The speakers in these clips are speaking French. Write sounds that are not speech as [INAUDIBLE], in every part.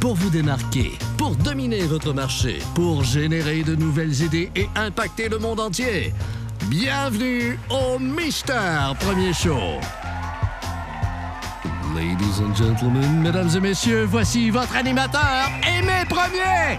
pour vous démarquer, pour dominer votre marché, pour générer de nouvelles idées et impacter le monde entier. Bienvenue au Mister Premier Show. Ladies and gentlemen, mesdames et messieurs, voici votre animateur, Aimé Premier.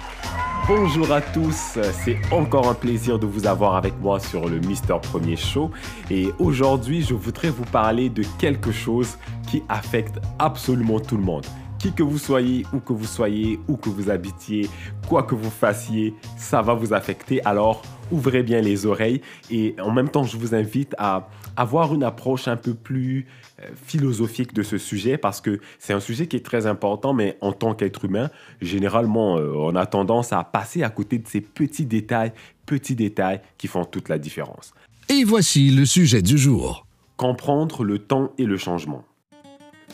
Bonjour à tous, c'est encore un plaisir de vous avoir avec moi sur le Mister Premier Show et aujourd'hui je voudrais vous parler de quelque chose qui affecte absolument tout le monde. Qui que vous soyez, où que vous soyez, où que vous habitiez, quoi que vous fassiez, ça va vous affecter. Alors ouvrez bien les oreilles et en même temps je vous invite à avoir une approche un peu plus euh, philosophique de ce sujet parce que c'est un sujet qui est très important, mais en tant qu'être humain, généralement, euh, on a tendance à passer à côté de ces petits détails, petits détails qui font toute la différence. Et voici le sujet du jour. Comprendre le temps et le changement.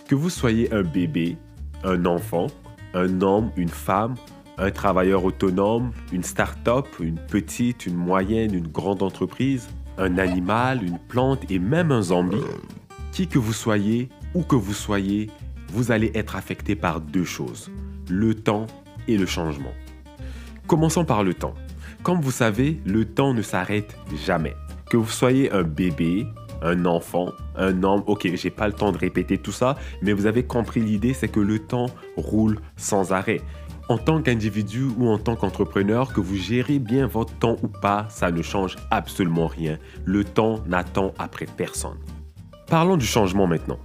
Que vous soyez un bébé, un enfant, un homme, une femme, un travailleur autonome, une start-up, une petite, une moyenne, une grande entreprise, un animal, une plante et même un zombie, qui que vous soyez, où que vous soyez, vous allez être affecté par deux choses, le temps et le changement. Commençons par le temps. Comme vous savez, le temps ne s'arrête jamais. Que vous soyez un bébé, un enfant, un homme, ok, j'ai pas le temps de répéter tout ça, mais vous avez compris l'idée, c'est que le temps roule sans arrêt. En tant qu'individu ou en tant qu'entrepreneur, que vous gérez bien votre temps ou pas, ça ne change absolument rien. Le temps n'attend après personne. Parlons du changement maintenant.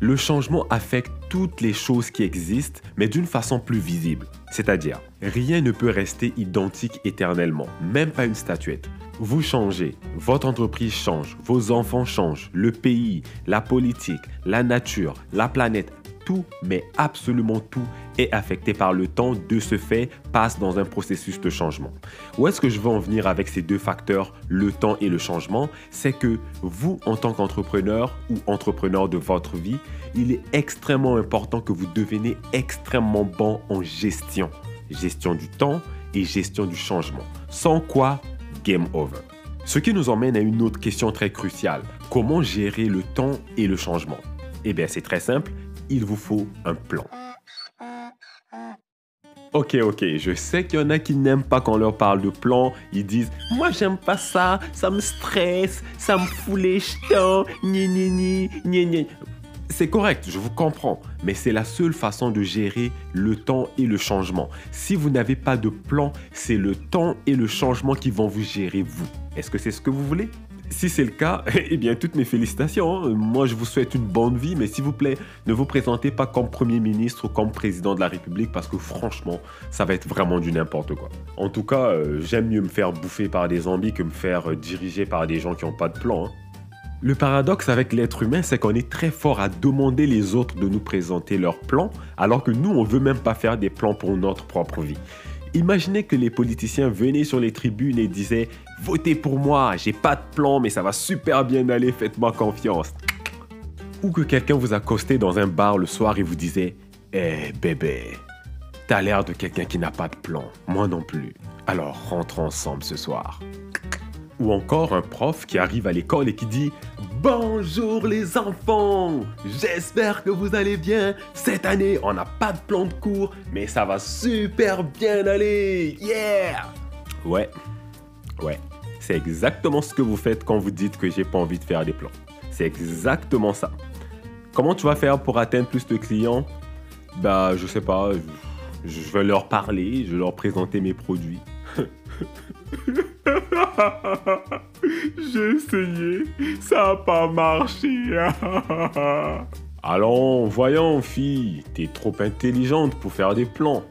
Le changement affecte toutes les choses qui existent, mais d'une façon plus visible. C'est-à-dire, rien ne peut rester identique éternellement, même pas une statuette. Vous changez, votre entreprise change, vos enfants changent, le pays, la politique, la nature, la planète, tout, mais absolument tout, est affecté par le temps, de ce fait, passe dans un processus de changement. Où est-ce que je veux en venir avec ces deux facteurs, le temps et le changement? C'est que vous, en tant qu'entrepreneur ou entrepreneur de votre vie, il est extrêmement important que vous deveniez extrêmement bon en gestion. Gestion du temps et gestion du changement. Sans quoi, game over. Ce qui nous emmène à une autre question très cruciale. Comment gérer le temps et le changement? Eh bien, c'est très simple il vous faut un plan. Ok, ok, je sais qu'il y en a qui n'aiment pas quand on leur parle de plan. Ils disent Moi, j'aime pas ça, ça me stresse, ça me fout les jetons, ni ni ni, ni ni. C'est correct, je vous comprends, mais c'est la seule façon de gérer le temps et le changement. Si vous n'avez pas de plan, c'est le temps et le changement qui vont vous gérer vous. Est-ce que c'est ce que vous voulez? Si c'est le cas, [LAUGHS] eh bien, toutes mes félicitations. Hein. Moi, je vous souhaite une bonne vie, mais s'il vous plaît, ne vous présentez pas comme Premier ministre ou comme Président de la République parce que franchement, ça va être vraiment du n'importe quoi. En tout cas, euh, j'aime mieux me faire bouffer par des zombies que me faire euh, diriger par des gens qui n'ont pas de plan. Hein. Le paradoxe avec l'être humain, c'est qu'on est très fort à demander les autres de nous présenter leurs plans, alors que nous, on veut même pas faire des plans pour notre propre vie. Imaginez que les politiciens venaient sur les tribunes et disaient Votez pour moi, j'ai pas de plan, mais ça va super bien aller, faites-moi confiance. Ou que quelqu'un vous accostait dans un bar le soir et vous disait Eh bébé, t'as l'air de quelqu'un qui n'a pas de plan, moi non plus. Alors rentrons ensemble ce soir. Ou encore un prof qui arrive à l'école et qui dit Bonjour les enfants J'espère que vous allez bien. Cette année, on n'a pas de plan de cours, mais ça va super bien aller. Yeah Ouais, ouais. C'est exactement ce que vous faites quand vous dites que j'ai pas envie de faire des plans. C'est exactement ça. Comment tu vas faire pour atteindre plus de clients? Bah, je sais pas. Je vais leur parler, je vais leur présenter mes produits. [LAUGHS] J'ai essayé, ça n'a pas marché. [LAUGHS] Allons, voyons, fille, t'es trop intelligente pour faire des plans.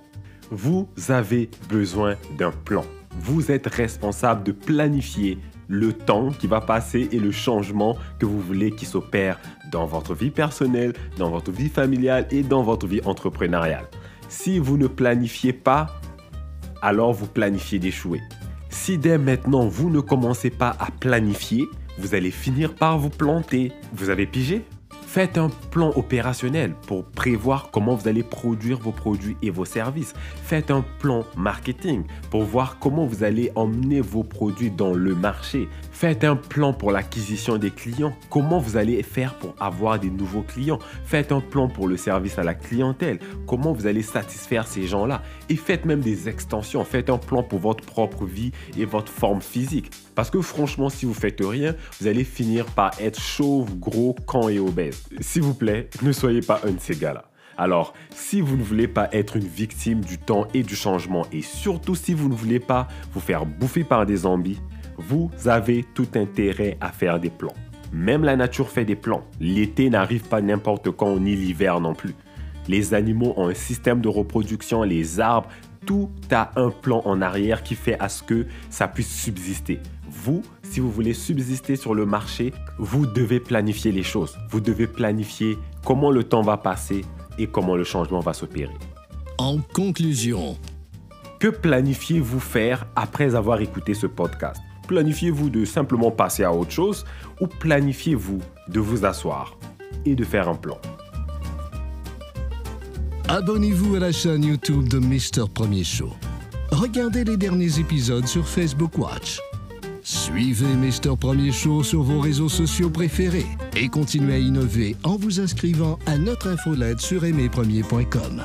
Vous avez besoin d'un plan. Vous êtes responsable de planifier le temps qui va passer et le changement que vous voulez qui s'opère dans votre vie personnelle, dans votre vie familiale et dans votre vie entrepreneuriale. Si vous ne planifiez pas, alors vous planifiez d'échouer. Si dès maintenant vous ne commencez pas à planifier, vous allez finir par vous planter. Vous avez pigé? Faites un plan opérationnel pour prévoir comment vous allez produire vos produits et vos services. Faites un plan marketing pour voir comment vous allez emmener vos produits dans le marché. Faites un plan pour l'acquisition des clients. Comment vous allez faire pour avoir des nouveaux clients? Faites un plan pour le service à la clientèle. Comment vous allez satisfaire ces gens-là? Et faites même des extensions. Faites un plan pour votre propre vie et votre forme physique. Parce que franchement, si vous faites rien, vous allez finir par être chauve, gros, quand et obèse. S'il vous plaît, ne soyez pas un de ces gars-là. Alors, si vous ne voulez pas être une victime du temps et du changement, et surtout si vous ne voulez pas vous faire bouffer par des zombies, vous avez tout intérêt à faire des plans. Même la nature fait des plans. L'été n'arrive pas n'importe quand, ni l'hiver non plus. Les animaux ont un système de reproduction, les arbres, tout a un plan en arrière qui fait à ce que ça puisse subsister. Vous, si vous voulez subsister sur le marché, vous devez planifier les choses. Vous devez planifier comment le temps va passer et comment le changement va s'opérer. En conclusion, que planifiez-vous faire après avoir écouté ce podcast? Planifiez-vous de simplement passer à autre chose ou planifiez-vous de vous asseoir et de faire un plan? Abonnez-vous à la chaîne YouTube de Mister Premier Show. Regardez les derniers épisodes sur Facebook Watch. Suivez Mister Premier Show sur vos réseaux sociaux préférés et continuez à innover en vous inscrivant à notre infolette sur aimerpremier.com.